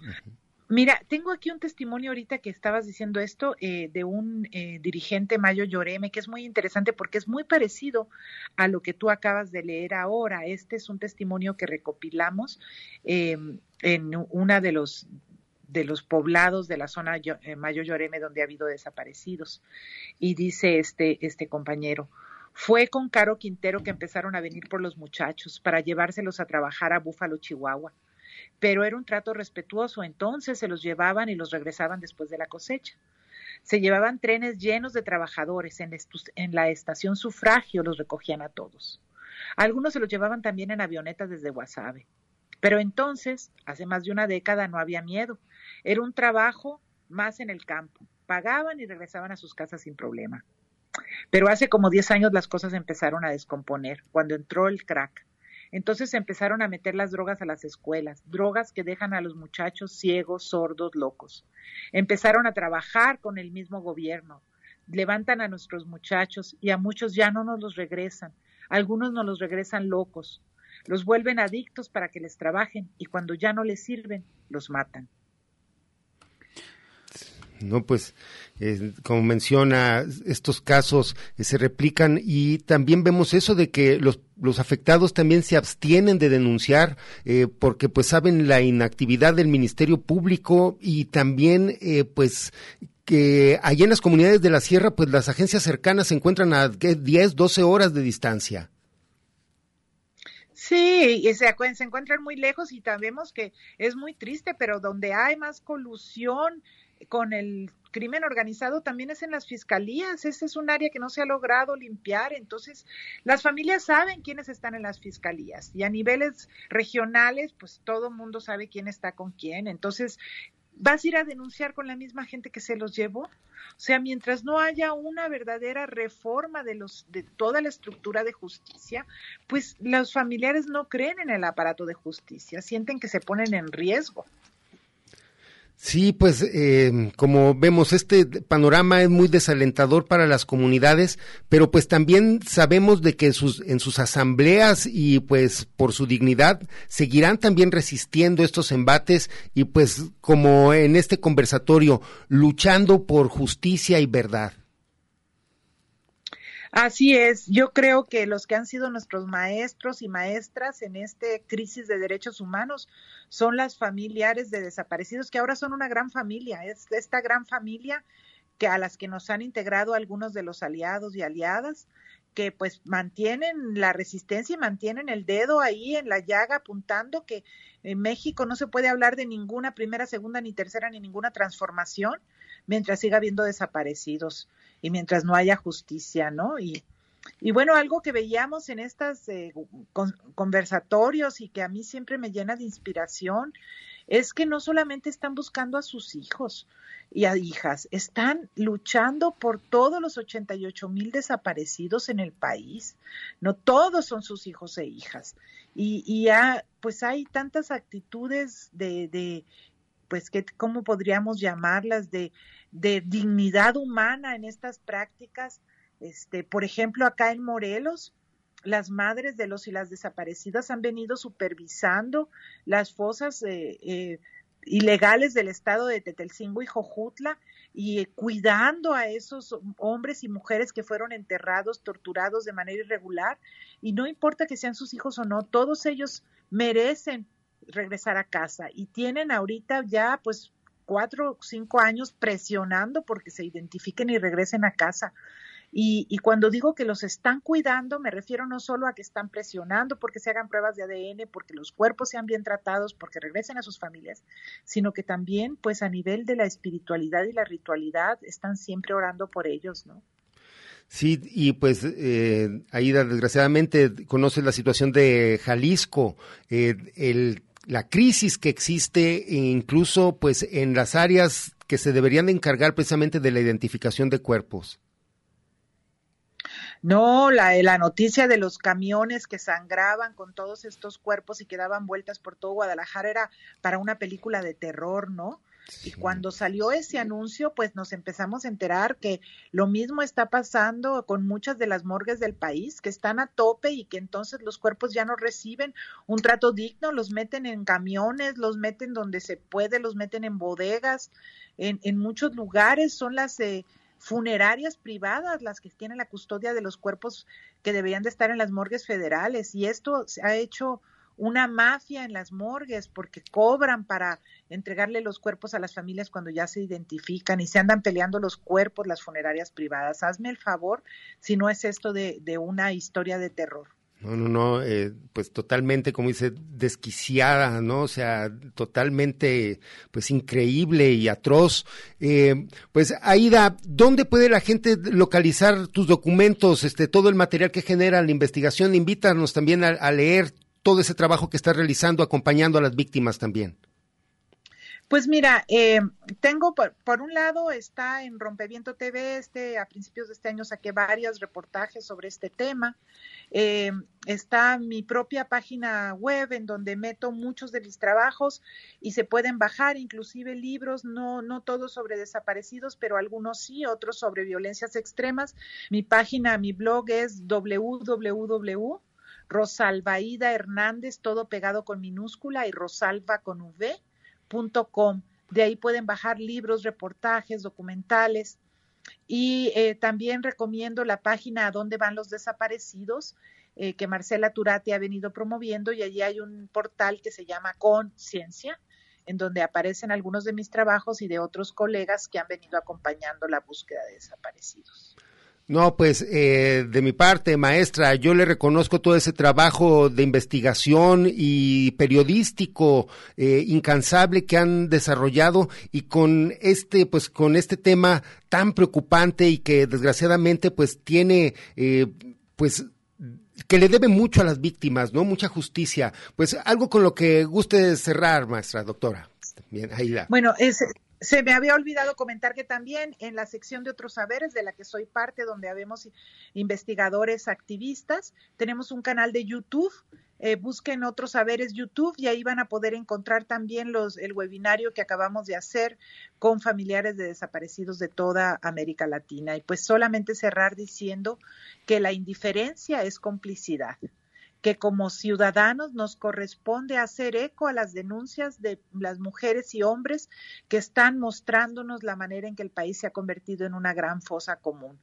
Mira, tengo aquí un testimonio ahorita que estabas diciendo esto eh, de un eh, dirigente Mayo Lloreme, que es muy interesante porque es muy parecido a lo que tú acabas de leer ahora. Este es un testimonio que recopilamos eh, en una de los de los poblados de la zona Mayo Lloreme donde ha habido desaparecidos. Y dice este, este compañero, fue con Caro Quintero que empezaron a venir por los muchachos para llevárselos a trabajar a Búfalo, Chihuahua pero era un trato respetuoso, entonces se los llevaban y los regresaban después de la cosecha. Se llevaban trenes llenos de trabajadores, en, en la estación sufragio los recogían a todos. Algunos se los llevaban también en avionetas desde Guasave. Pero entonces, hace más de una década, no había miedo. Era un trabajo más en el campo. Pagaban y regresaban a sus casas sin problema. Pero hace como 10 años las cosas empezaron a descomponer, cuando entró el crack. Entonces empezaron a meter las drogas a las escuelas, drogas que dejan a los muchachos ciegos, sordos, locos. Empezaron a trabajar con el mismo gobierno, levantan a nuestros muchachos y a muchos ya no nos los regresan, algunos nos los regresan locos, los vuelven adictos para que les trabajen y cuando ya no les sirven, los matan. ¿No? Pues, eh, como menciona, estos casos eh, se replican y también vemos eso de que los, los afectados también se abstienen de denunciar eh, porque pues saben la inactividad del Ministerio Público y también pues que allá en las comunidades de la sierra pues las agencias cercanas se encuentran a 10, 12 horas de distancia. Sí, y se, encuentran muy lejos y también vemos que es muy triste, pero donde hay más colusión con el crimen organizado también es en las fiscalías. Este es un área que no se ha logrado limpiar. Entonces, las familias saben quiénes están en las fiscalías y a niveles regionales, pues todo mundo sabe quién está con quién. Entonces, ¿vas a ir a denunciar con la misma gente que se los llevó? O sea, mientras no haya una verdadera reforma de los de toda la estructura de justicia, pues los familiares no creen en el aparato de justicia, sienten que se ponen en riesgo. Sí, pues eh, como vemos, este panorama es muy desalentador para las comunidades, pero pues también sabemos de que sus, en sus asambleas y pues por su dignidad seguirán también resistiendo estos embates y pues como en este conversatorio, luchando por justicia y verdad. Así es, yo creo que los que han sido nuestros maestros y maestras en este crisis de derechos humanos son las familiares de desaparecidos, que ahora son una gran familia, es esta gran familia que a las que nos han integrado algunos de los aliados y aliadas, que pues mantienen la resistencia y mantienen el dedo ahí en la llaga apuntando que en México no se puede hablar de ninguna primera, segunda ni tercera ni ninguna transformación mientras siga habiendo desaparecidos y mientras no haya justicia, ¿no? Y, y bueno, algo que veíamos en estos eh, conversatorios y que a mí siempre me llena de inspiración es que no solamente están buscando a sus hijos y a hijas, están luchando por todos los 88 mil desaparecidos en el país. No todos son sus hijos e hijas. Y, y pues hay tantas actitudes de, de pues, que, ¿cómo podríamos llamarlas? De, dignidad humana en estas prácticas. Este, por ejemplo, acá en Morelos, las madres de los y las desaparecidas han venido supervisando las fosas eh, eh, ilegales del estado de Tetelcingo y Jojutla y cuidando a esos hombres y mujeres que fueron enterrados, torturados de manera irregular. Y no importa que sean sus hijos o no, todos ellos merecen regresar a casa y tienen ahorita ya pues cuatro o cinco años presionando porque se identifiquen y regresen a casa. Y, y, cuando digo que los están cuidando, me refiero no solo a que están presionando porque se hagan pruebas de ADN, porque los cuerpos sean bien tratados, porque regresen a sus familias, sino que también, pues a nivel de la espiritualidad y la ritualidad, están siempre orando por ellos, ¿no? Sí, y pues eh, Aida, desgraciadamente conoces la situación de Jalisco, eh, el la crisis que existe incluso pues en las áreas que se deberían de encargar precisamente de la identificación de cuerpos. No, la, la noticia de los camiones que sangraban con todos estos cuerpos y que daban vueltas por todo Guadalajara era para una película de terror, ¿no? Y cuando salió ese anuncio, pues nos empezamos a enterar que lo mismo está pasando con muchas de las morgues del país, que están a tope y que entonces los cuerpos ya no reciben un trato digno, los meten en camiones, los meten donde se puede, los meten en bodegas, en, en muchos lugares son las... Eh, funerarias privadas las que tienen la custodia de los cuerpos que deberían de estar en las morgues federales. Y esto se ha hecho una mafia en las morgues porque cobran para entregarle los cuerpos a las familias cuando ya se identifican y se andan peleando los cuerpos las funerarias privadas. Hazme el favor si no es esto de, de una historia de terror. No, no, no, eh, pues totalmente, como dice, desquiciada, ¿no? O sea, totalmente, pues increíble y atroz. Eh, pues Aida, ¿dónde puede la gente localizar tus documentos, este, todo el material que genera la investigación? Invítanos también a leer todo ese trabajo que estás realizando, acompañando a las víctimas también. Pues mira, eh, tengo por, por, un lado está en Rompeviento TV, este a principios de este año saqué varios reportajes sobre este tema. Eh, está mi propia página web en donde meto muchos de mis trabajos y se pueden bajar, inclusive libros, no, no todos sobre desaparecidos, pero algunos sí, otros sobre violencias extremas. Mi página, mi blog es www. Rosalbaida Hernández, todo pegado con minúscula y Rosalba con V Com. De ahí pueden bajar libros, reportajes, documentales. Y eh, también recomiendo la página a dónde van los desaparecidos, eh, que Marcela Turati ha venido promoviendo, y allí hay un portal que se llama Conciencia, en donde aparecen algunos de mis trabajos y de otros colegas que han venido acompañando la búsqueda de desaparecidos. No, pues eh, de mi parte, maestra, yo le reconozco todo ese trabajo de investigación y periodístico eh, incansable que han desarrollado y con este, pues con este tema tan preocupante y que desgraciadamente pues tiene, eh, pues que le debe mucho a las víctimas, ¿no? Mucha justicia. Pues algo con lo que guste cerrar, maestra, doctora. Bien, ahí da. Bueno, es, se me había olvidado comentar que también en la sección de otros saberes, de la que soy parte, donde habemos investigadores activistas, tenemos un canal de YouTube. Eh, busquen otros saberes YouTube y ahí van a poder encontrar también los, el webinario que acabamos de hacer con familiares de desaparecidos de toda América Latina. Y pues solamente cerrar diciendo que la indiferencia es complicidad que como ciudadanos nos corresponde hacer eco a las denuncias de las mujeres y hombres que están mostrándonos la manera en que el país se ha convertido en una gran fosa común.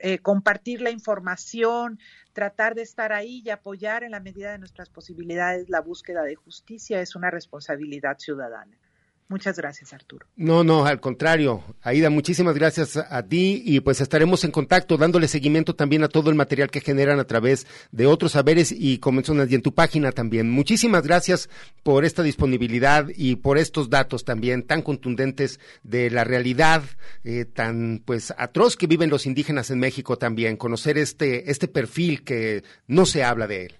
Eh, compartir la información, tratar de estar ahí y apoyar en la medida de nuestras posibilidades la búsqueda de justicia es una responsabilidad ciudadana. Muchas gracias, Arturo. No, no, al contrario. Aida, muchísimas gracias a ti y pues estaremos en contacto dándole seguimiento también a todo el material que generan a través de otros saberes y comenzones y en tu página también. Muchísimas gracias por esta disponibilidad y por estos datos también tan contundentes de la realidad eh, tan pues atroz que viven los indígenas en México también. Conocer este, este perfil que no se habla de él.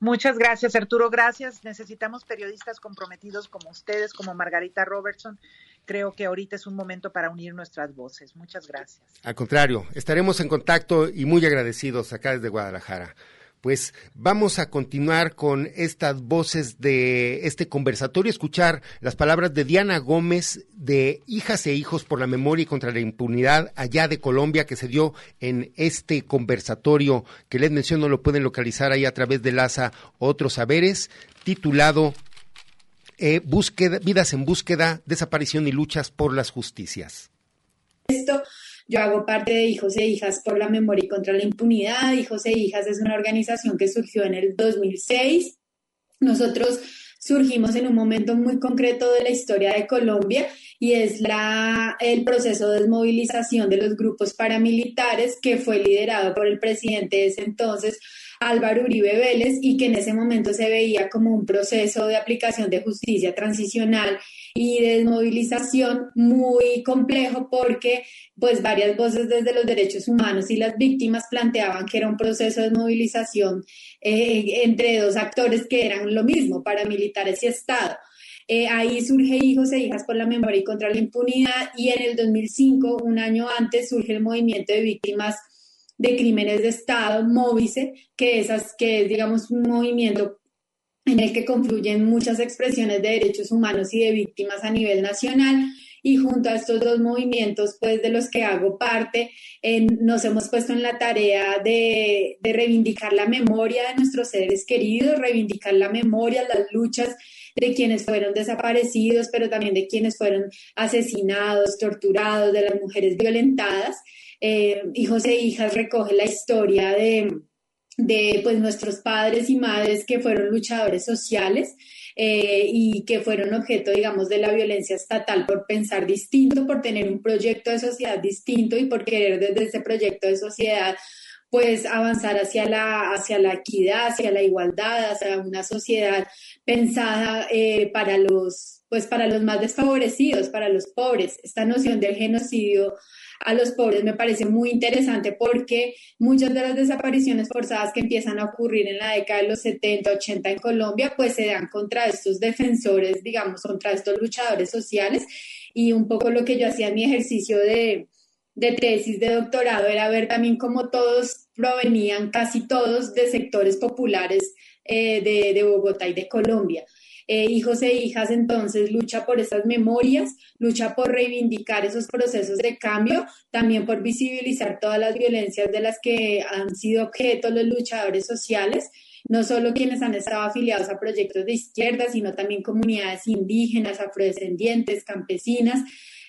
Muchas gracias, Arturo. Gracias. Necesitamos periodistas comprometidos como ustedes, como Margarita Robertson. Creo que ahorita es un momento para unir nuestras voces. Muchas gracias. Al contrario, estaremos en contacto y muy agradecidos acá desde Guadalajara pues vamos a continuar con estas voces de este conversatorio, escuchar las palabras de Diana Gómez de Hijas e Hijos por la Memoria y contra la Impunidad allá de Colombia que se dio en este conversatorio que les menciono, lo pueden localizar ahí a través de LASA Otros Saberes, titulado eh, búsqueda, Vidas en Búsqueda, Desaparición y Luchas por las Justicias. Esto yo hago parte de Hijos e Hijas por la Memoria y contra la Impunidad. Hijos e Hijas es una organización que surgió en el 2006. Nosotros surgimos en un momento muy concreto de la historia de Colombia y es la, el proceso de desmovilización de los grupos paramilitares que fue liderado por el presidente de ese entonces, Álvaro Uribe Vélez y que en ese momento se veía como un proceso de aplicación de justicia transicional y de desmovilización muy complejo porque pues varias voces desde los derechos humanos y las víctimas planteaban que era un proceso de desmovilización eh, entre dos actores que eran lo mismo, paramilitares y Estado. Eh, ahí surge Hijos e Hijas por la Memoria y contra la Impunidad y en el 2005, un año antes, surge el movimiento de víctimas de crímenes de Estado, Móvice, que, esas, que es, digamos, un movimiento en el que confluyen muchas expresiones de derechos humanos y de víctimas a nivel nacional y junto a estos dos movimientos, pues de los que hago parte, nos hemos puesto en la tarea de, de, reivindicar la memoria de nuestros seres queridos, reivindicar la memoria, las luchas de quienes fueron desaparecidos, pero también de quienes fueron asesinados, torturados, de las mujeres violentadas. Eh, hijos e hijas recoge la historia de, de pues, nuestros padres y madres que fueron luchadores sociales eh, y que fueron objeto, digamos, de la violencia estatal por pensar distinto, por tener un proyecto de sociedad distinto y por querer desde ese proyecto de sociedad pues avanzar hacia la, hacia la equidad, hacia la igualdad, hacia una sociedad pensada eh, para los, pues para los más desfavorecidos, para los pobres. Esta noción del genocidio a los pobres me parece muy interesante porque muchas de las desapariciones forzadas que empiezan a ocurrir en la década de los 70, 80 en Colombia, pues se dan contra estos defensores, digamos, contra estos luchadores sociales. Y un poco lo que yo hacía en mi ejercicio de, de tesis de doctorado era ver también cómo todos provenían, casi todos, de sectores populares eh, de, de Bogotá y de Colombia. Eh, hijos e hijas entonces lucha por esas memorias, lucha por reivindicar esos procesos de cambio, también por visibilizar todas las violencias de las que han sido objeto los luchadores sociales no solo quienes han estado afiliados a proyectos de izquierda, sino también comunidades indígenas, afrodescendientes, campesinas.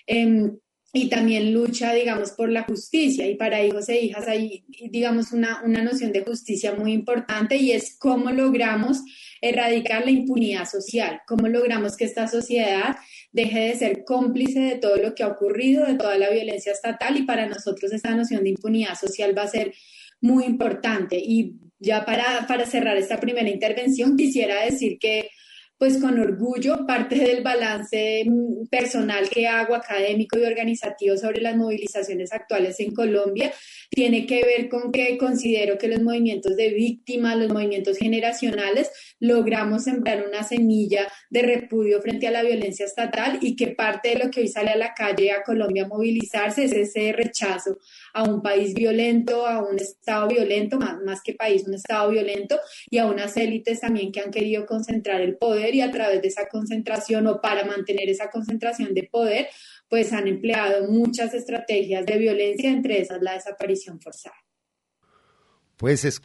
Em, y también lucha, digamos, por la justicia. Y para hijos e hijas hay, digamos, una, una noción de justicia muy importante y es cómo logramos erradicar la impunidad social, cómo logramos que esta sociedad deje de ser cómplice de todo lo que ha ocurrido, de toda la violencia estatal y para nosotros esta noción de impunidad social va a ser muy importante. Y ya para, para cerrar esta primera intervención, quisiera decir que pues con orgullo parte del balance mm, personal que hago académico y organizativo sobre las movilizaciones actuales en Colombia tiene que ver con que considero que los movimientos de víctimas, los movimientos generacionales, logramos sembrar una semilla de repudio frente a la violencia estatal y que parte de lo que hoy sale a la calle a Colombia a movilizarse es ese rechazo a un país violento, a un Estado violento, más, que país, un Estado violento y a unas élites también que han querido concentrar el poder y a través de esa concentración o para mantener esa concentración de poder, pues han empleado muchas estrategias de violencia, entre esas la desaparición forzada. Pues es,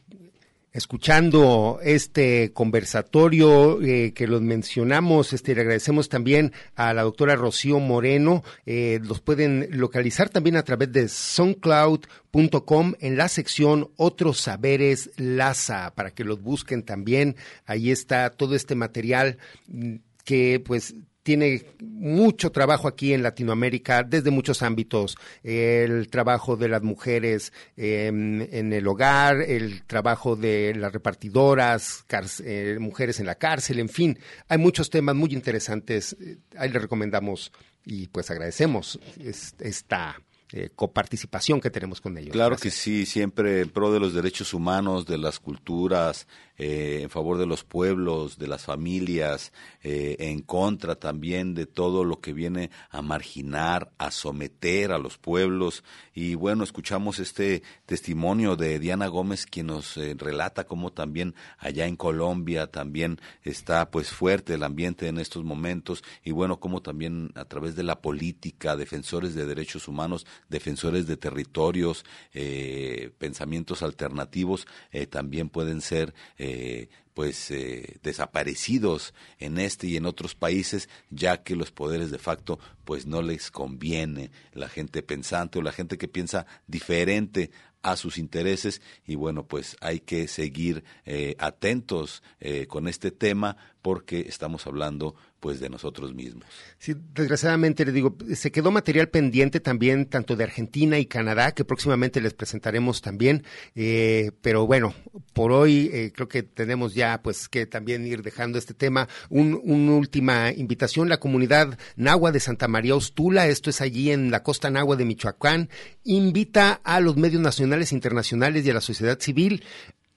escuchando este conversatorio eh, que los mencionamos, este, le agradecemos también a la doctora Rocío Moreno. Eh, los pueden localizar también a través de soundcloud.com en la sección Otros Saberes Laza, para que los busquen también. Ahí está todo este material mm, que pues tiene mucho trabajo aquí en Latinoamérica desde muchos ámbitos. El trabajo de las mujeres em, en el hogar, el trabajo de las repartidoras, eh, mujeres en la cárcel, en fin. Hay muchos temas muy interesantes. Ahí les recomendamos y pues agradecemos esta eh, coparticipación que tenemos con ellos. Claro que sí, siempre en pro de los derechos humanos, de las culturas, eh, en favor de los pueblos, de las familias, eh, en contra también de todo lo que viene a marginar, a someter a los pueblos. Y bueno, escuchamos este testimonio de Diana Gómez, quien nos eh, relata cómo también allá en Colombia también está pues fuerte el ambiente en estos momentos y bueno, cómo también a través de la política, defensores de derechos humanos, defensores de territorios, pensamientos alternativos, también pueden ser eh, pues eh, desaparecidos en este y en otros países ya que los poderes de facto pues no les conviene. La gente pensante o la gente que piensa diferente a sus intereses. Y bueno pues hay que seguir eh, atentos con este tema porque estamos hablando pues de nosotros mismos. Sí, desgraciadamente le digo, se quedó material pendiente también tanto de Argentina y Canadá que próximamente les presentaremos también, eh, pero bueno, por hoy eh, creo que tenemos ya pues que también ir dejando este tema. Un, una última invitación, la comunidad Nahua de Santa María Ostula, esto es allí en la costa Nahua de Michoacán, invita a los medios nacionales internacionales y a la sociedad civil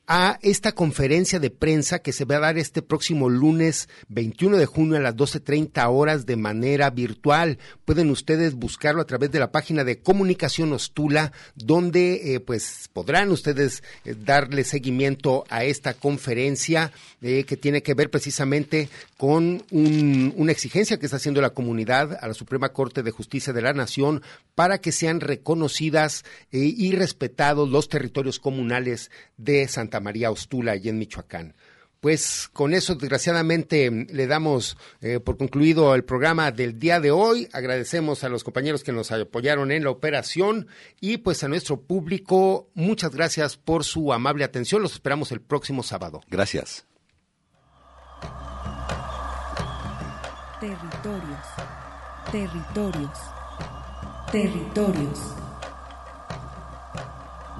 a esta conferencia de prensa que se va a dar este próximo lunes 21 de junio a las 12.30 horas de manera virtual. Pueden ustedes buscarlo a través de la página de Comunicación Ostula, donde eh, pues podrán ustedes eh, darle seguimiento a esta conferencia eh, que tiene que ver precisamente con una exigencia que está haciendo la comunidad a la Suprema Corte de Justicia de la Nación para que sean reconocidas y respetados los territorios comunales de Santa María Ostula, y en Michoacán. Pues con eso, desgraciadamente, le damos eh, por concluido el programa del día de hoy. Agradecemos a los compañeros que nos apoyaron en la operación y pues a nuestro público, muchas gracias por su amable atención. Los esperamos el próximo sábado. Gracias. Territorios, territorios, territorios.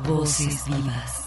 Voces vivas